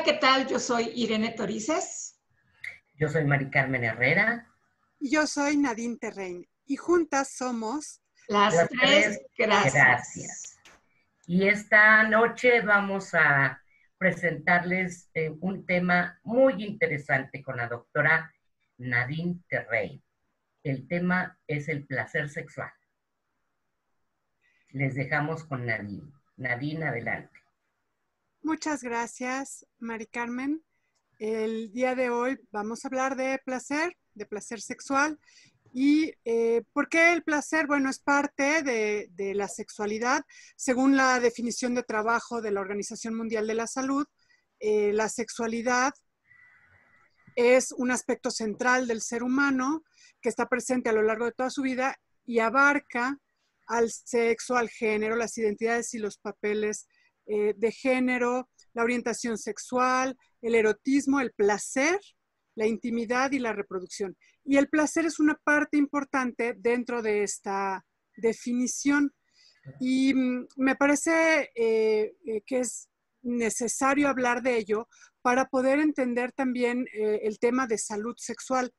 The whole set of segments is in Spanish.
Hola, ¿qué tal? Yo soy Irene Torices. Yo soy Mari Carmen Herrera. Y yo soy Nadine Terrein. Y juntas somos las, tres, gracias. gracias. Y esta noche vamos a presentarles eh, un tema muy interesante con la doctora Nadine Terrein. El tema es el placer sexual. Les dejamos con Nadine. Nadine, adelante. Muchas gracias, Mari Carmen. El día de hoy vamos a hablar de placer, de placer sexual. ¿Y eh, por qué el placer? Bueno, es parte de, la sexualidad. Según la definición de trabajo de la Organización Mundial de la Salud, eh, la sexualidad es un aspecto central del ser humano que está presente a lo largo de toda su vida y abarca al sexo, al género, las identidades y los papeles eh, de género, la orientación sexual, el erotismo, el placer, la intimidad y la reproducción. Y el placer es una parte importante dentro de esta definición. Y mm, me parece eh, eh, que es necesario hablar de ello para poder entender también el tema de salud sexual.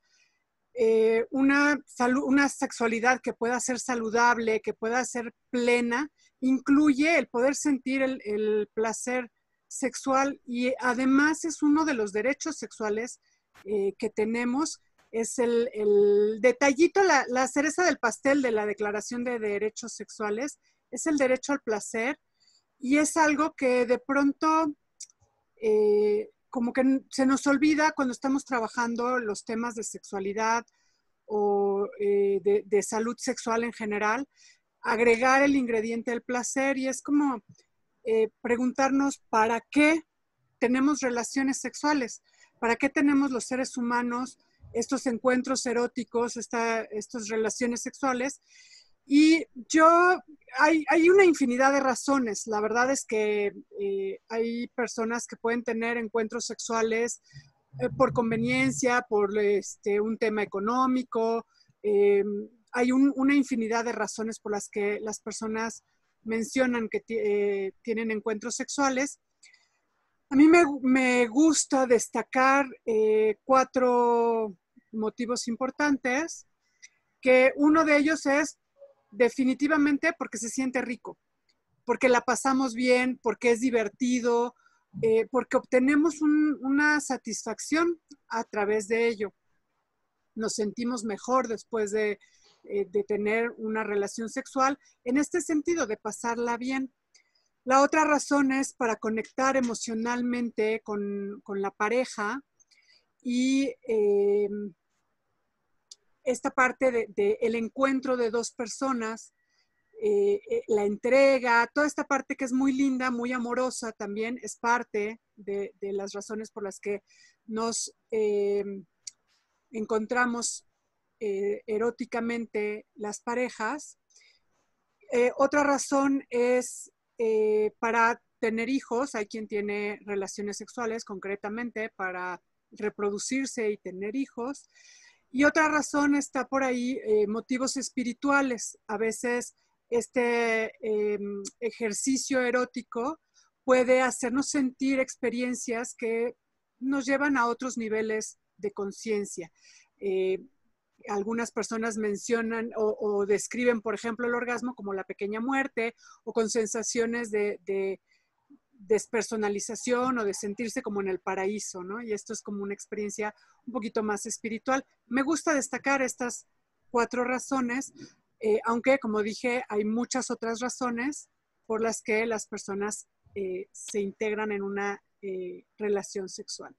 Una, una sexualidad que pueda ser saludable, que pueda ser plena, incluye el poder sentir el, placer sexual y además es uno de los derechos sexuales eh, que tenemos. Es el, detallito, la, cereza del pastel de la Declaración de Derechos Sexuales, es el derecho al placer y es algo que de pronto eh, como que se nos olvida cuando estamos trabajando los temas de sexualidad o eh, de salud sexual en general, agregar el ingrediente del placer y es como eh, preguntarnos para qué tenemos relaciones sexuales, para qué tenemos los seres humanos estos encuentros eróticos, estas relaciones sexuales. Y yo, hay, una infinidad de razones. La verdad es que eh, hay personas que pueden tener encuentros sexuales eh, por conveniencia, por este, un tema económico, hay una infinidad de razones por las que las personas mencionan que eh, tienen encuentros sexuales. A mí me, gusta destacar cuatro motivos importantes, que uno de ellos es definitivamente porque se siente rico, porque la pasamos bien, porque es divertido, eh, porque obtenemos una satisfacción a través de ello. Nos sentimos mejor después de, eh, de tener una relación sexual en este sentido de pasarla bien. La otra razón es para conectar emocionalmente con, la pareja y eh, esta parte del de, el encuentro de dos personas, eh, la entrega, toda esta parte que es muy linda, muy amorosa también es parte de, las razones por las que nos encontramos eh, eróticamente las parejas. Eh, otra razón es eh, para tener hijos, hay quien tiene relaciones sexuales concretamente para reproducirse y tener hijos. Y otra razón está por ahí, motivos espirituales. A veces este em, ejercicio erótico puede hacernos sentir experiencias que nos llevan a otros niveles de conciencia algunas personas mencionan o, describen, por ejemplo, el orgasmo como la pequeña muerte o con sensaciones de, despersonalización o de sentirse como en el paraíso, ¿no? Y esto es como una experiencia un poquito más espiritual. Me gusta destacar estas cuatro razones, eh, aunque, como dije, hay muchas otras razones por las que las personas eh, se integran en una eh, relación sexual.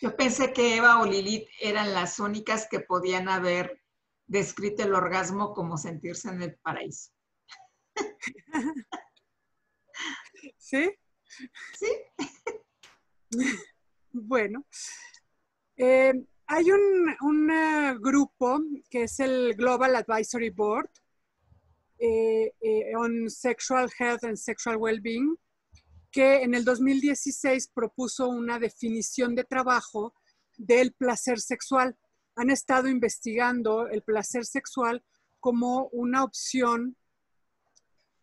Yo pensé que Eva o Lilith eran las únicas que podían haber descrito el orgasmo como sentirse en el paraíso. ¿Sí? Sí. Bueno, eh, hay un, eh, grupo que es el Global Advisory Board eh, on Sexual Health and Sexual Wellbeing, que en el 2016 propuso una definición de trabajo del placer sexual. Han estado investigando el placer sexual como una opción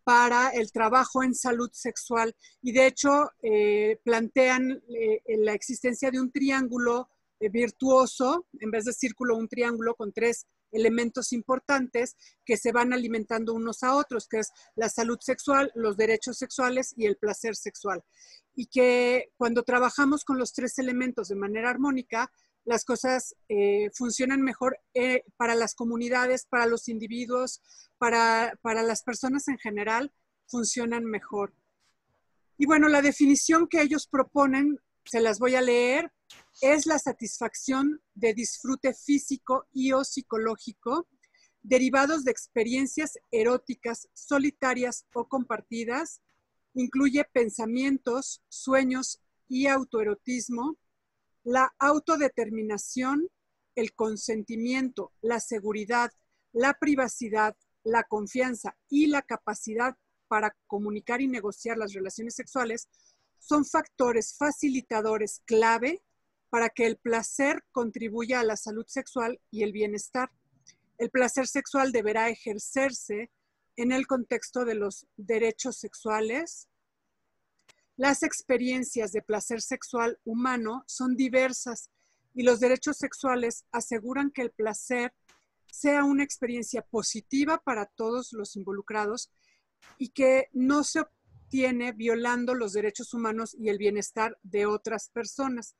para el trabajo en salud sexual y de hecho eh, plantean eh, la existencia de un triángulo eh, virtuoso, en vez de círculo, un triángulo con tres elementos importantes que se van alimentando unos a otros, que es la salud sexual, los derechos sexuales y el placer sexual. Y que cuando trabajamos con los tres elementos de manera armónica, las cosas funcionan mejor para las comunidades, para los individuos, para, las personas en general funcionan mejor. Y bueno, la definición que ellos proponen, se las voy a leer, es la satisfacción de disfrute físico y o psicológico derivados de experiencias eróticas solitarias o compartidas, incluye pensamientos, sueños y autoerotismo, la autodeterminación, el consentimiento, la seguridad, la privacidad, la confianza y la capacidad para comunicar y negociar las relaciones sexuales son factores facilitadores clave para que el placer contribuya a la salud sexual y el bienestar. El placer sexual deberá ejercerse en el contexto de los derechos sexuales. Las experiencias de placer sexual humano son diversas y los derechos sexuales aseguran que el placer sea una experiencia positiva para todos los involucrados y que no se obtiene violando los derechos humanos y el bienestar de otras personas.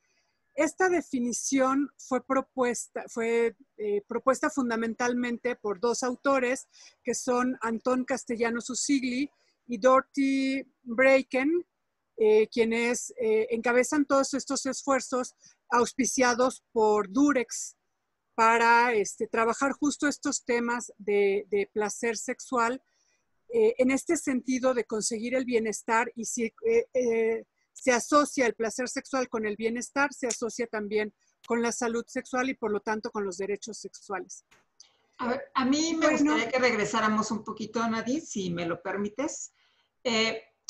Esta definición fue propuesta, fue, eh, propuesta fundamentalmente por dos autores, que son Antón Castellanos Usigli y Dorothy Braken, eh, quienes eh, encabezan todos estos esfuerzos auspiciados por Durex, para este, trabajar justo estos temas de, placer sexual eh, en este sentido de conseguir el bienestar y si eh, eh, se asocia el placer sexual con el bienestar, se asocia también con la salud sexual y por lo tanto con los derechos sexuales. A, ver, a mí me gustaría que regresáramos un poquito, Nadie, si me lo permites.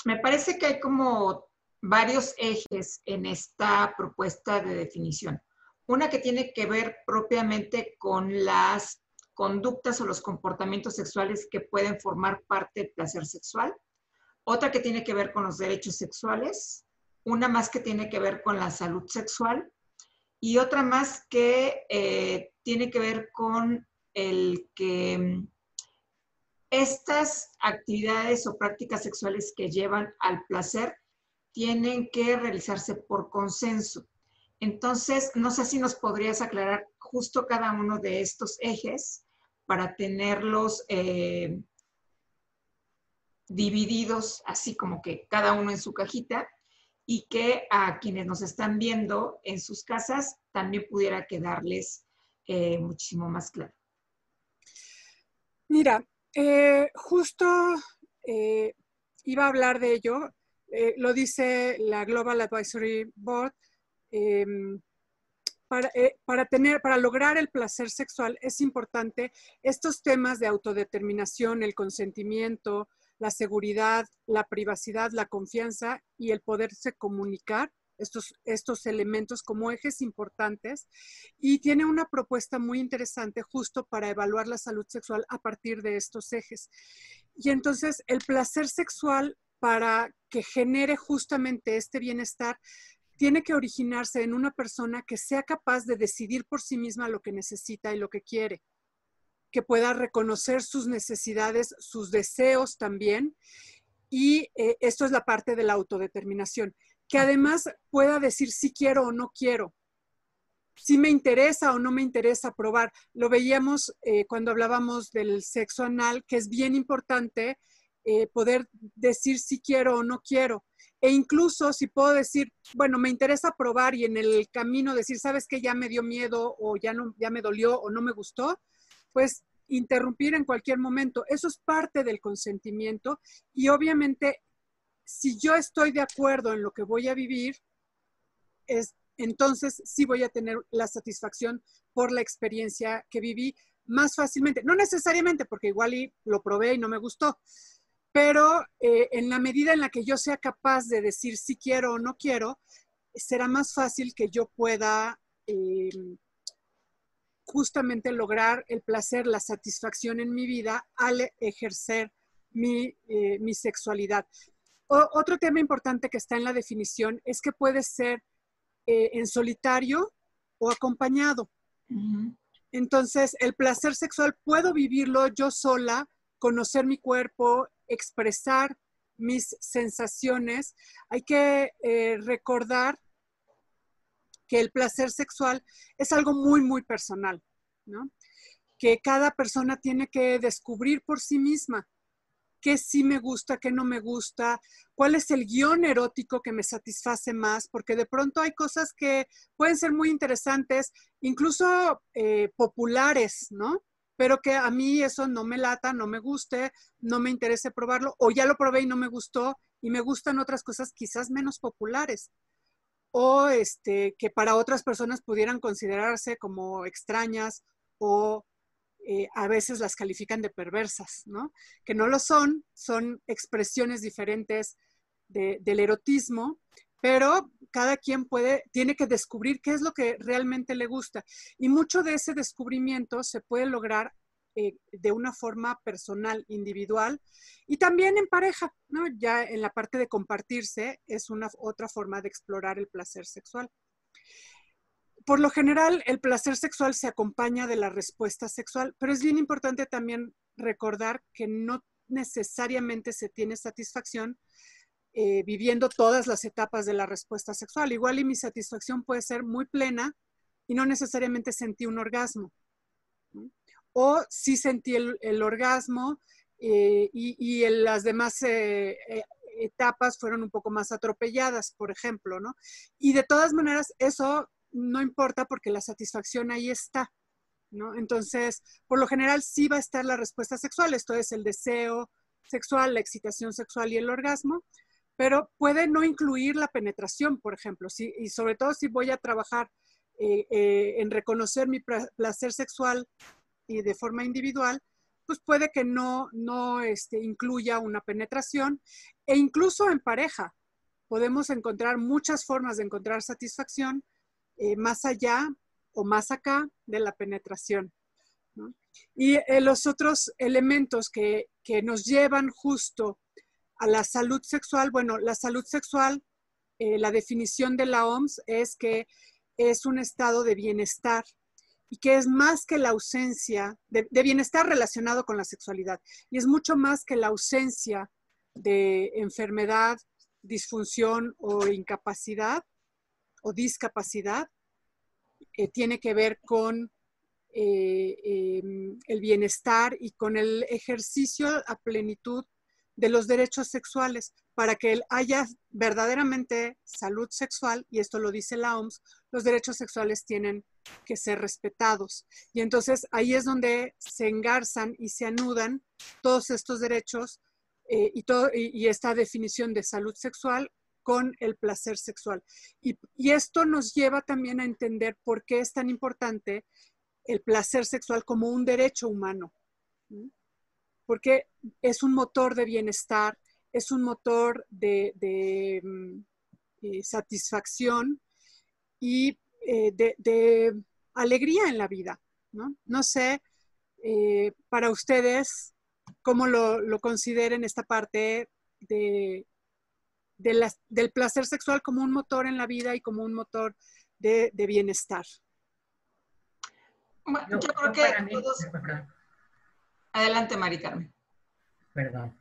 Me parece que hay como varios ejes en esta propuesta de definición. Una que tiene que ver propiamente con las conductas o los comportamientos sexuales que pueden formar parte del placer sexual. Otra que tiene que ver con los derechos sexuales. Una más que tiene que ver con la salud sexual. Y otra más que eh, tiene que ver con el que estas actividades o prácticas sexuales que llevan al placer tienen que realizarse por consenso. Entonces, no sé si nos podrías aclarar justo cada uno de estos ejes para tenerlos eh, divididos, así como que cada uno en su cajita, y que a quienes nos están viendo en sus casas también pudiera quedarles eh, muchísimo más claro. Mira, eh, justo iba a hablar de ello, lo dice la Global Advisory Board, Em, eh, para, tener, para lograr el placer sexual es importante estos temas de autodeterminación, el consentimiento, la seguridad, la privacidad, la confianza y el poderse comunicar, estos, estos elementos como ejes importantes. Y tiene una propuesta muy interesante justo para evaluar la salud sexual a partir de estos ejes. Y entonces el placer sexual para que genere justamente este bienestar tiene que originarse en una persona que sea capaz de decidir por sí misma lo que necesita y lo que quiere, que pueda reconocer sus necesidades, sus deseos también. Y eh, esto es la parte de la autodeterminación, que además pueda decir si quiero o no quiero, si me interesa o no me interesa probar. Lo veíamos eh, cuando hablábamos del sexo anal, que es bien importante eh, poder decir si quiero o no quiero. E incluso si puedo decir, bueno, me interesa probar y en el camino decir, sabes que ya me dio miedo o ya, no, ya me dolió o no me gustó, pues interrumpir en cualquier momento. Eso es parte del consentimiento y obviamente si yo estoy de acuerdo en lo que voy a vivir, es, entonces sí voy a tener la satisfacción por la experiencia que viví más fácilmente. No necesariamente porque igual lo probé y no me gustó, pero eh, en la medida en la que yo sea capaz de decir si quiero o no quiero, será más fácil que yo pueda em, justamente lograr el placer, la satisfacción en mi vida al ejercer mi, eh, sexualidad. Otro tema importante que está en la definición es que puede ser eh, en solitario o acompañado. Entonces, el placer sexual puedo vivirlo yo sola, conocer mi cuerpo, expresar mis sensaciones. Hay que eh, recordar que el placer sexual es algo muy, muy personal, ¿no? Que cada persona tiene que descubrir por sí misma qué sí me gusta, qué no me gusta, cuál es el guion erótico que me satisface más, porque de pronto hay cosas que pueden ser muy interesantes, incluso eh, populares, ¿no? Pero que a mí eso no me lata, no me guste, no me interese probarlo, o ya lo probé y no me gustó, y me gustan otras cosas quizás menos populares o este, que para otras personas pudieran considerarse como extrañas o eh, a veces las califican de perversas, ¿no? Que no lo son, son expresiones diferentes del erotismo, pero cada quien tiene que descubrir qué es lo que realmente le gusta. Y mucho de ese descubrimiento se puede lograr eh, de una forma personal, individual y también en pareja, ¿no? Ya en la parte de compartirse es una otra forma de explorar el placer sexual. Por lo general, el placer sexual se acompaña de la respuesta sexual, pero es bien importante también recordar que no necesariamente se tiene satisfacción eh, viviendo todas las etapas de la respuesta sexual. Igual y mi satisfacción puede ser muy plena y no necesariamente sentí un orgasmo o sí sentí el, orgasmo eh, y, las demás eh, etapas fueron un poco más atropelladas, por ejemplo, ¿no? Y de todas maneras, eso no importa porque la satisfacción ahí está, ¿no? Entonces, por lo general sí va a estar la respuesta sexual, esto es el deseo sexual, la excitación sexual y el orgasmo, pero puede no incluir la penetración, por ejemplo, y sobre todo si voy a trabajar en reconocer mi placer sexual y de forma individual, pues puede que no, no este, incluya una penetración e incluso en pareja. Podemos encontrar muchas formas de encontrar satisfacción eh, más allá o más acá de la penetración. Y eh, los otros elementos que, que, nos llevan justo a la salud sexual, bueno, la salud sexual, eh, la definición de la OMS es que es un estado de bienestar y que es más que la ausencia de, bienestar relacionado con la sexualidad y es mucho más que la ausencia de enfermedad, disfunción o incapacidad o discapacidad. Eh, tiene que ver con eh, em, el bienestar y con el ejercicio a plenitud de los derechos sexuales para que haya verdaderamente salud sexual, y esto lo dice la OMS, los derechos sexuales tienen que ser respetados. Y entonces ahí es donde se engarzan y se anudan todos estos derechos eh, y, todo, y, esta definición de salud sexual con el placer sexual. Y, esto nos lleva también a entender por qué es tan importante el placer sexual como un derecho humano. Porque es un motor de bienestar, es un motor de, mm, eh, satisfacción y eh, de, alegría en la vida. No, sé eh, para ustedes cómo lo, consideren esta parte de, del placer sexual como un motor en la vida y como un motor de, bienestar. yo, creo que todos... Adelante, Mari Carmen. Perdón.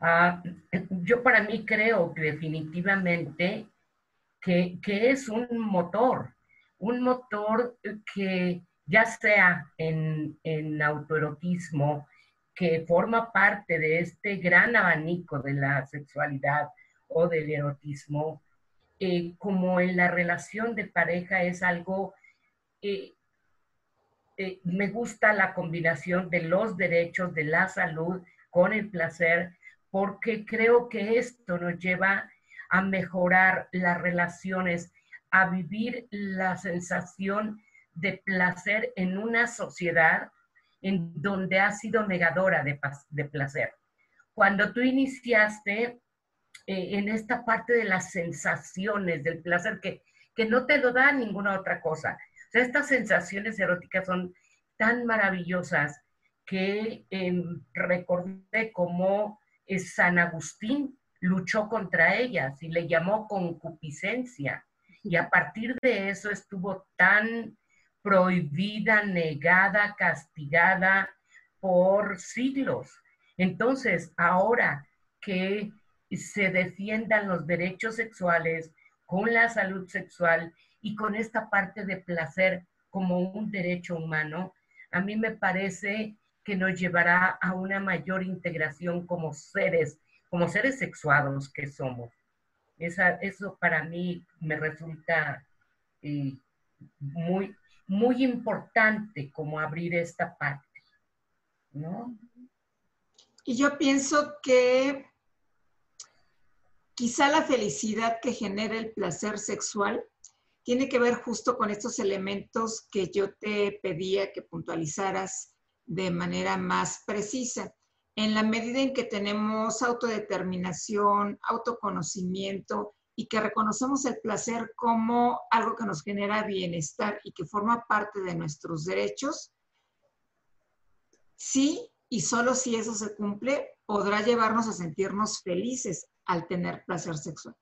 Ah, yo para mí creo que definitivamente que, es un motor, un motor que ya sea en, en autoerotismo, que forma parte de este gran abanico de la sexualidad o del erotismo, eh, como en la relación de pareja es algo, eh, eh, me gusta la combinación de los derechos, de la salud con el placer, porque creo que esto nos lleva a mejorar las relaciones, a vivir la sensación de placer en una sociedad en donde ha sido negadora de, placer. Cuando tú iniciaste eh, en esta parte de las sensaciones del placer, que, que no te lo da ninguna otra cosa. O sea, estas sensaciones eróticas son tan maravillosas que em, recordé cómo San Agustín luchó contra ellas y le llamó concupiscencia. Y a partir de eso estuvo tan prohibida, negada, castigada por siglos. Entonces, ahora que se defiendan los derechos sexuales con la salud sexual y con esta parte de placer como un derecho humano, a mí me parece que nos llevará a una mayor integración como seres, como seres sexuados que somos. eso para mí me resulta eh, muy, muy importante como abrir esta parte. Y yo pienso que quizá la felicidad que genera el placer sexual tiene que ver justo con estos elementos que yo te pedía que puntualizaras de manera más precisa. En la medida en que tenemos autodeterminación, autoconocimiento y que reconocemos el placer como algo que nos genera bienestar y que forma parte de nuestros derechos, sí y solo si eso se cumple, podrá llevarnos a sentirnos felices al tener placer sexual.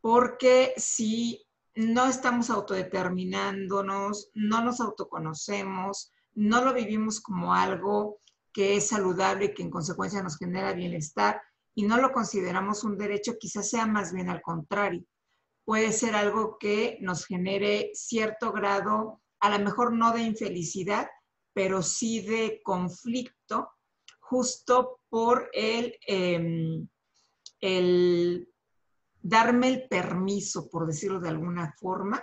Porque si no estamos autodeterminándonos, no nos autoconocemos, no lo vivimos como algo que es saludable y que en consecuencia nos genera bienestar y no lo consideramos un derecho, quizás sea más bien al contrario. Puede ser algo que nos genere cierto grado, a lo mejor no de infelicidad, pero sí de conflicto, justo por el, em, el darme el permiso, por decirlo de alguna forma,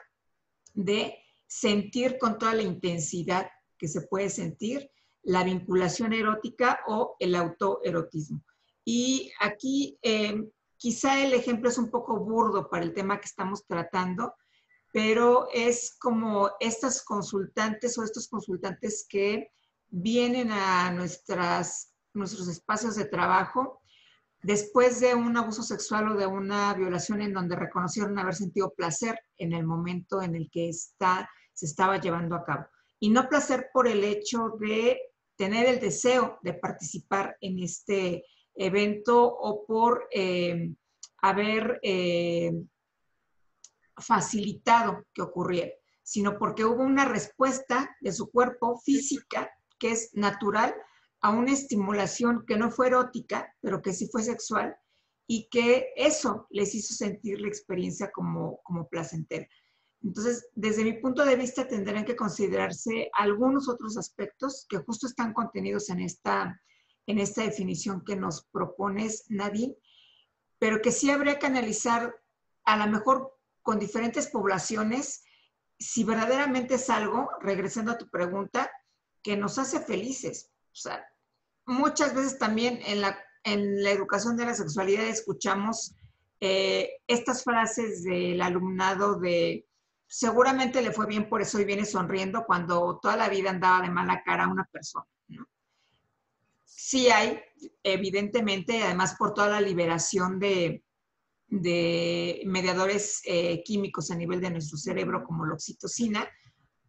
de sentir con toda la intensidad que se puede sentir la vinculación erótica o el autoerotismo. Y aquí em, quizá el ejemplo es un poco burdo para el tema que estamos tratando, pero es como estas consultantes o estos consultantes que vienen a nuestras, nuestros espacios de trabajo después de un abuso sexual o de una violación en donde reconocieron haber sentido placer en el momento en el que está, se estaba llevando a cabo. Y no placer por el hecho de tener el deseo de participar en este evento o por eh, haber eh, facilitado que ocurriera, sino porque hubo una respuesta de su cuerpo física que es natural a una estimulación que no fue erótica, pero que sí fue sexual, y que eso les hizo sentir la experiencia como, como placentera. Entonces, desde mi punto de vista, tendrán que considerarse algunos otros aspectos que justo están contenidos en esta, en esta definición que nos propones, Nadine, pero que sí habría que analizar a lo mejor con diferentes poblaciones si verdaderamente es algo, regresando a tu pregunta, que nos hace felices. O sea, muchas veces también en la, en la educación de la sexualidad escuchamos eh, estas frases del alumnado de seguramente le fue bien por eso y viene sonriendo cuando toda la vida andaba de mala cara a una persona. Sí hay, evidentemente, además por toda la liberación de, de mediadores eh, químicos a nivel de nuestro cerebro como la oxitocina,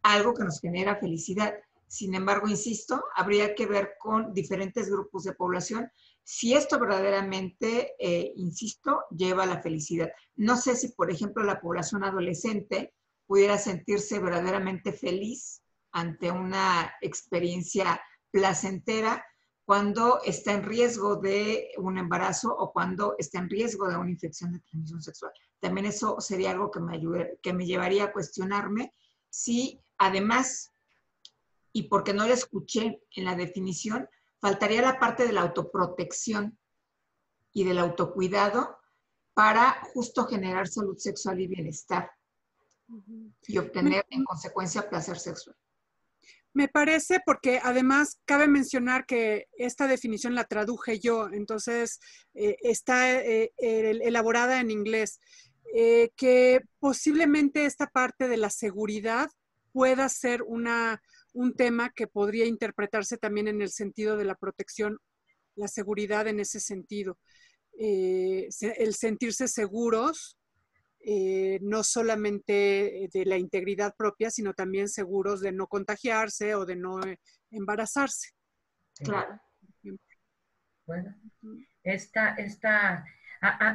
algo que nos genera felicidad. Sin embargo, insisto, habría que ver con diferentes grupos de población si esto verdaderamente, eh, insisto, lleva a la felicidad. No sé si, por ejemplo, la población adolescente pudiera sentirse verdaderamente feliz ante una experiencia placentera cuando está en riesgo de un embarazo o cuando está en riesgo de una infección de transmisión sexual. También eso sería algo que me, ayude, que me llevaría a cuestionarme si además, y porque no lo escuché en la definición, faltaría la parte de la autoprotección y del autocuidado para justo generar salud sexual y bienestar y obtener en consecuencia placer sexual. Me parece porque además cabe mencionar que esta definición la traduje yo, entonces eh, está eh, elaborada en inglés, eh, que posiblemente esta parte de la seguridad pueda ser una, un tema que podría interpretarse también en el sentido de la protección, la seguridad en ese sentido. el sentirse seguros eh, no solamente de la integridad propia, sino también seguros de no contagiarse o de no eh, embarazarse. Claro. Bueno, Esta, esta,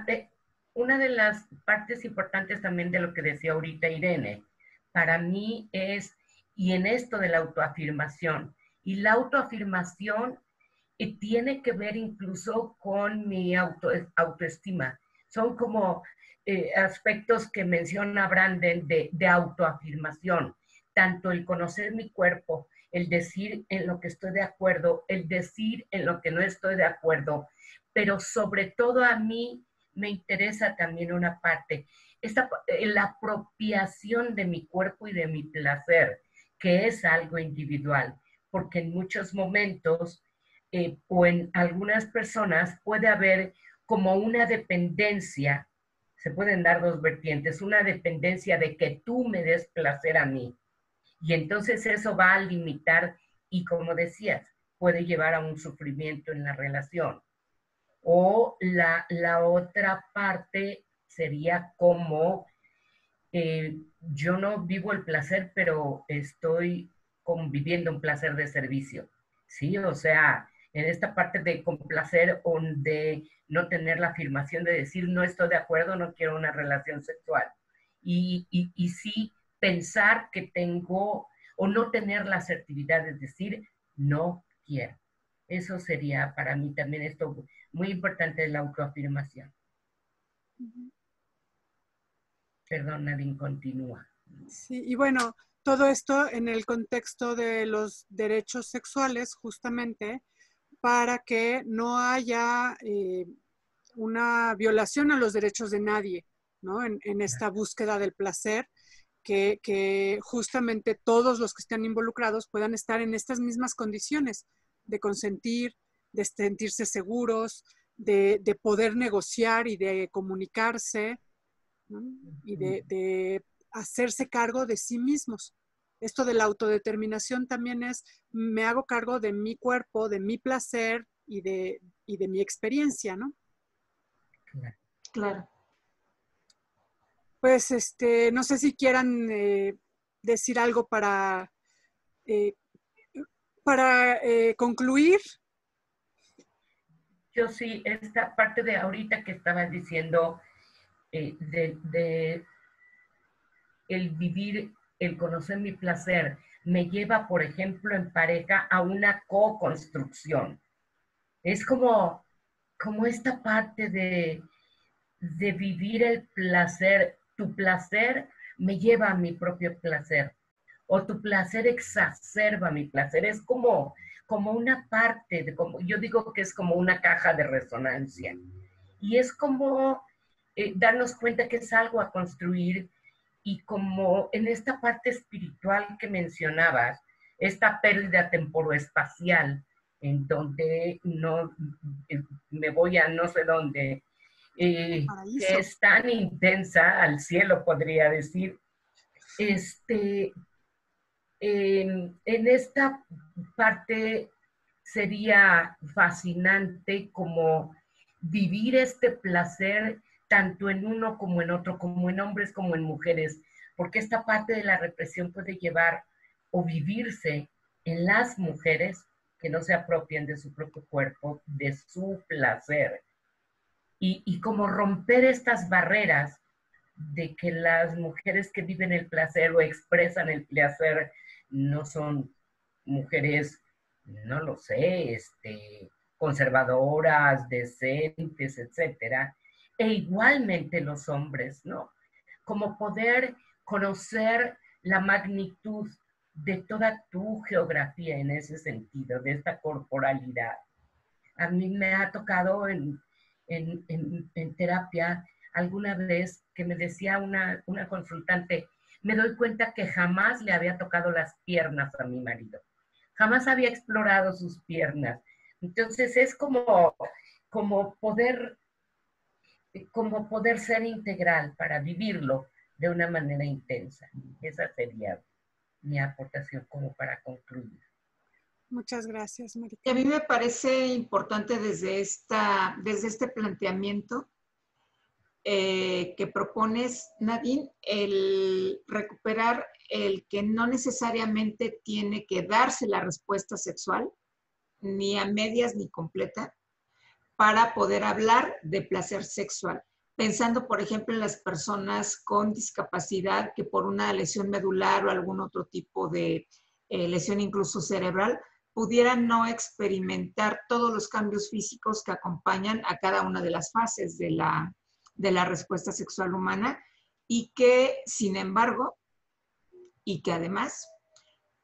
eh, una de las partes importantes también de lo que decía ahorita Irene, para mí es, y en esto de la autoafirmación, y la autoafirmación eh, tiene que ver incluso con mi auto, autoestima. Son como eh, aspectos que menciona Brandon de, de autoafirmación, tanto el conocer mi cuerpo, el decir en lo que estoy de acuerdo, el decir en lo que no estoy de acuerdo, pero sobre todo a mí me interesa también una parte, esta, eh, la apropiación de mi cuerpo y de mi placer, que es algo individual, porque en muchos momentos eh, o en algunas personas puede haber como una dependencia, se pueden dar dos vertientes, una dependencia de que tú me des placer a mí. Y entonces eso va a limitar y como decías, puede llevar a un sufrimiento en la relación. O la, la otra parte sería como eh, yo no vivo el placer, pero estoy conviviendo un placer de servicio. Sí, o sea, en esta parte de complacer o de no tener la afirmación de decir no estoy de acuerdo, no quiero una relación sexual. Y, y, y sí pensar que tengo o no tener la asertividad de decir no quiero. Eso sería para mí también esto muy importante la autoafirmación. Perdón, Nadine, continúa. Sí, y bueno, todo esto en el contexto de los derechos sexuales, justamente, para que no haya eh, una violación a los derechos de nadie, ¿no? En, esta búsqueda del placer, que, que, justamente todos los que están involucrados puedan estar en estas mismas condiciones de consentir, de sentirse seguros, de, de poder negociar y de comunicarse, y de, de hacerse cargo de sí mismos esto de la autodeterminación también es, me hago cargo de mi cuerpo, de mi placer y de, de mi experiencia, ¿no? Claro. Pues, este, no sé si quieran eh, decir algo para, eh, para eh, concluir. Yo sí, esta parte de ahorita que estabas diciendo de el vivir el conocer mi placer me lleva, por ejemplo, en pareja a una co-construcción. Es como, como esta parte de, de vivir el placer. Tu placer me lleva a mi propio placer o tu placer exacerba mi placer. Es como, como una parte, de, como, yo digo que es como una caja de resonancia. Y es como eh, darnos cuenta que es algo a construir y como en esta parte espiritual que mencionabas, esta pérdida temporoespacial, en donde no eh, me voy a no sé dónde, eh, que es tan intensa al cielo, podría decir. Este, en esta parte sería fascinante como vivir este placer tanto en uno como en otro, como en hombres como en mujeres, porque esta parte de la represión puede llevar o vivirse en las mujeres que no se apropian de su propio cuerpo, de su placer. Y, como romper estas barreras de que las mujeres que viven el placer o expresan el placer no son mujeres, no lo sé, este, conservadoras, decentes, etcétera, e igualmente los hombres, ¿no? Como poder conocer la magnitud de toda tu geografía en ese sentido, de esta corporalidad. A mí me ha tocado en, terapia alguna vez que me decía una, una consultante, me doy cuenta que jamás le había tocado las piernas a mi marido, jamás había explorado sus piernas. Entonces es como, como poder como poder ser integral para vivirlo de una manera intensa. Esa sería mi aportación como para concluir. Muchas gracias, María. A mí me parece importante desde, esta, desde este planteamiento eh, que propones, Nadine, el recuperar el que no necesariamente tiene que darse la respuesta sexual, ni a medias ni completa, para poder hablar de placer sexual. Pensando, por ejemplo, en las personas con discapacidad que por una lesión medular o algún otro tipo de eh, lesión incluso cerebral pudieran no experimentar todos los cambios físicos que acompañan a cada una de las fases de la, de la respuesta sexual humana y que, sin embargo, y que además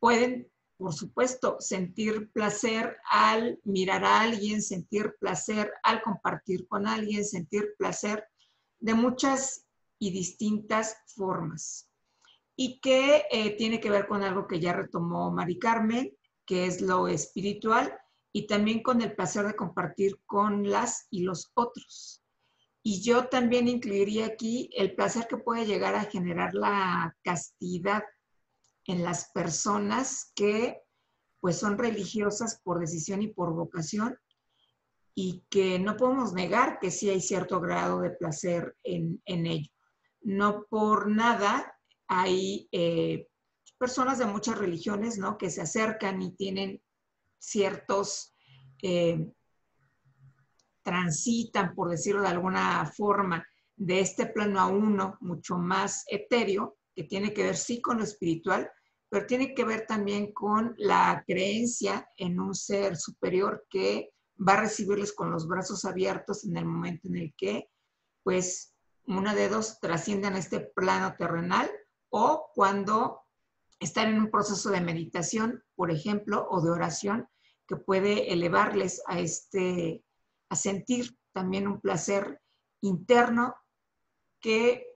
pueden, por supuesto, sentir placer al mirar a alguien, sentir placer al compartir con alguien, sentir placer de muchas y distintas formas. Y que eh, tiene que ver con algo que ya retomó Mari Carmen, que es lo espiritual, y también con el placer de compartir con las y los otros. Y yo también incluiría aquí el placer que puede llegar a generar la castidad en las personas que pues son religiosas por decisión y por vocación y que no podemos negar que sí hay cierto grado de placer en, ello. No por nada hay eh, personas de muchas religiones, ¿no? Que se acercan y tienen ciertos, eh, transitan, por decirlo de alguna forma, de este plano a uno mucho más etéreo, que tiene que ver sí con lo espiritual, pero tiene que ver también con la creencia en un ser superior que va a recibirles con los brazos abiertos en el momento en el que, pues, una de dos trascienden a este plano terrenal o cuando estar en un proceso de meditación, por ejemplo, o de oración, que puede elevarles a este, a sentir también un placer interno que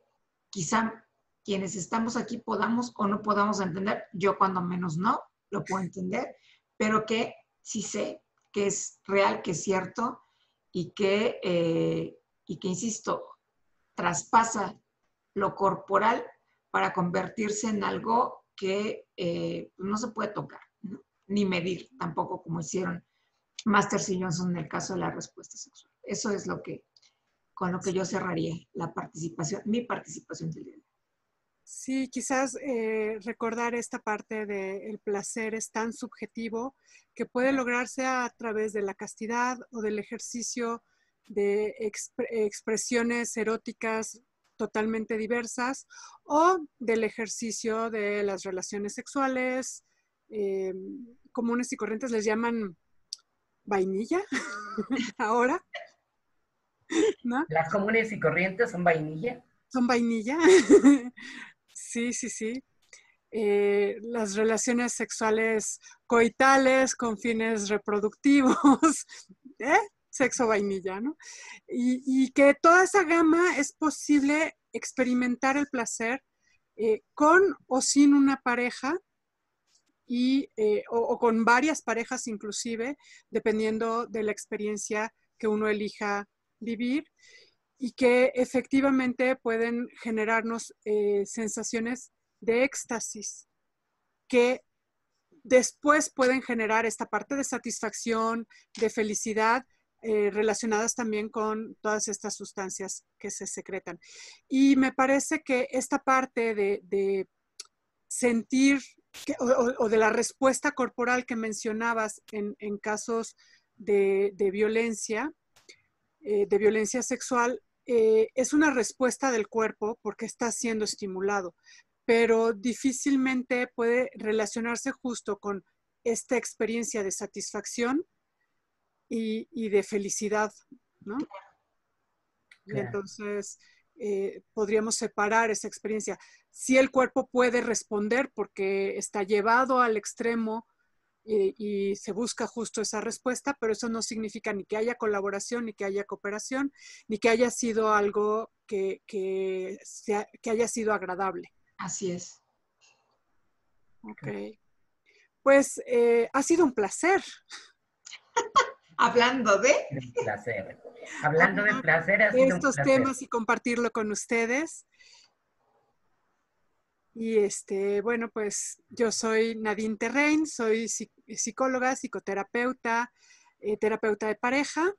quizá quienes estamos aquí podamos o no podamos entender, yo cuando menos no lo puedo entender, pero que sí sé que es real, que es cierto y que, eh, y que insisto, traspasa lo corporal para convertirse en algo que eh, no se puede tocar, ni medir tampoco como hicieron Masters y Johnson en el caso de la respuesta sexual. Eso es lo que, con lo que yo cerraría la participación, mi participación del día. Sí, quizás eh, recordar esta parte del placer es tan subjetivo que puede lograrse a través de la castidad o del ejercicio de expresiones eróticas totalmente diversas o del ejercicio de las relaciones sexuales eh, comunes y corrientes, les llaman vainilla ahora. ¿Las comunes y corrientes son vainilla? Son vainilla. sí, sí, sí. Eh, las relaciones sexuales coitales con fines reproductivos. ¿eh? sexo vainilla, ¿no? Y, que toda esa gama es posible experimentar el placer eh, con o sin una pareja y, o, con varias parejas inclusive, dependiendo de la experiencia que uno elija vivir y que efectivamente pueden generarnos eh, sensaciones de éxtasis que después pueden generar esta parte de satisfacción, de felicidad, eh, relacionadas también con todas estas sustancias que se secretan. Y me parece que esta parte de, sentir o, de la respuesta corporal que mencionabas en, casos de, violencia, eh, de violencia sexual, eh, es una respuesta del cuerpo porque está siendo estimulado, pero difícilmente puede relacionarse justo con esta experiencia de satisfacción y, de felicidad, ¿no? Entonces, eh, podríamos separar esa experiencia. Si el cuerpo puede responder porque está llevado al extremo eh, y se busca justo esa respuesta, pero eso no significa ni que haya colaboración, ni que haya cooperación, ni que haya sido algo que, que, que haya sido agradable. Así es. Ok. Pues eh, ha sido un placer. Hablando de... placer. Hablando de placer. estos temas y compartirlo con ustedes. Y este, bueno, pues yo soy Nadine Terrain, soy psicóloga, psicoterapeuta, eh, terapeuta de pareja.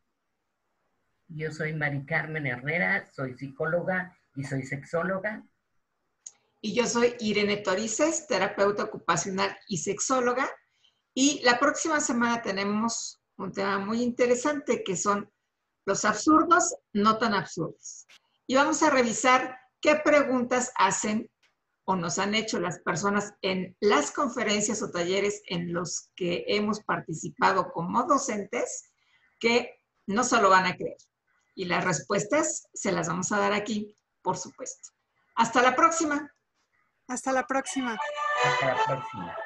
Yo soy Mari Carmen Herrera, soy psicóloga y soy sexóloga. Y yo soy Irene Torices, terapeuta ocupacional y sexóloga. Y la próxima semana tenemos un tema muy interesante que son los absurdos no tan absurdos. Y vamos a revisar qué preguntas hacen o nos han hecho las personas en las conferencias o talleres en los que hemos participado como docentes que no solo van a creer. Y las respuestas se las vamos a dar aquí, por supuesto. Hasta la próxima. Hasta la próxima. Hasta la próxima.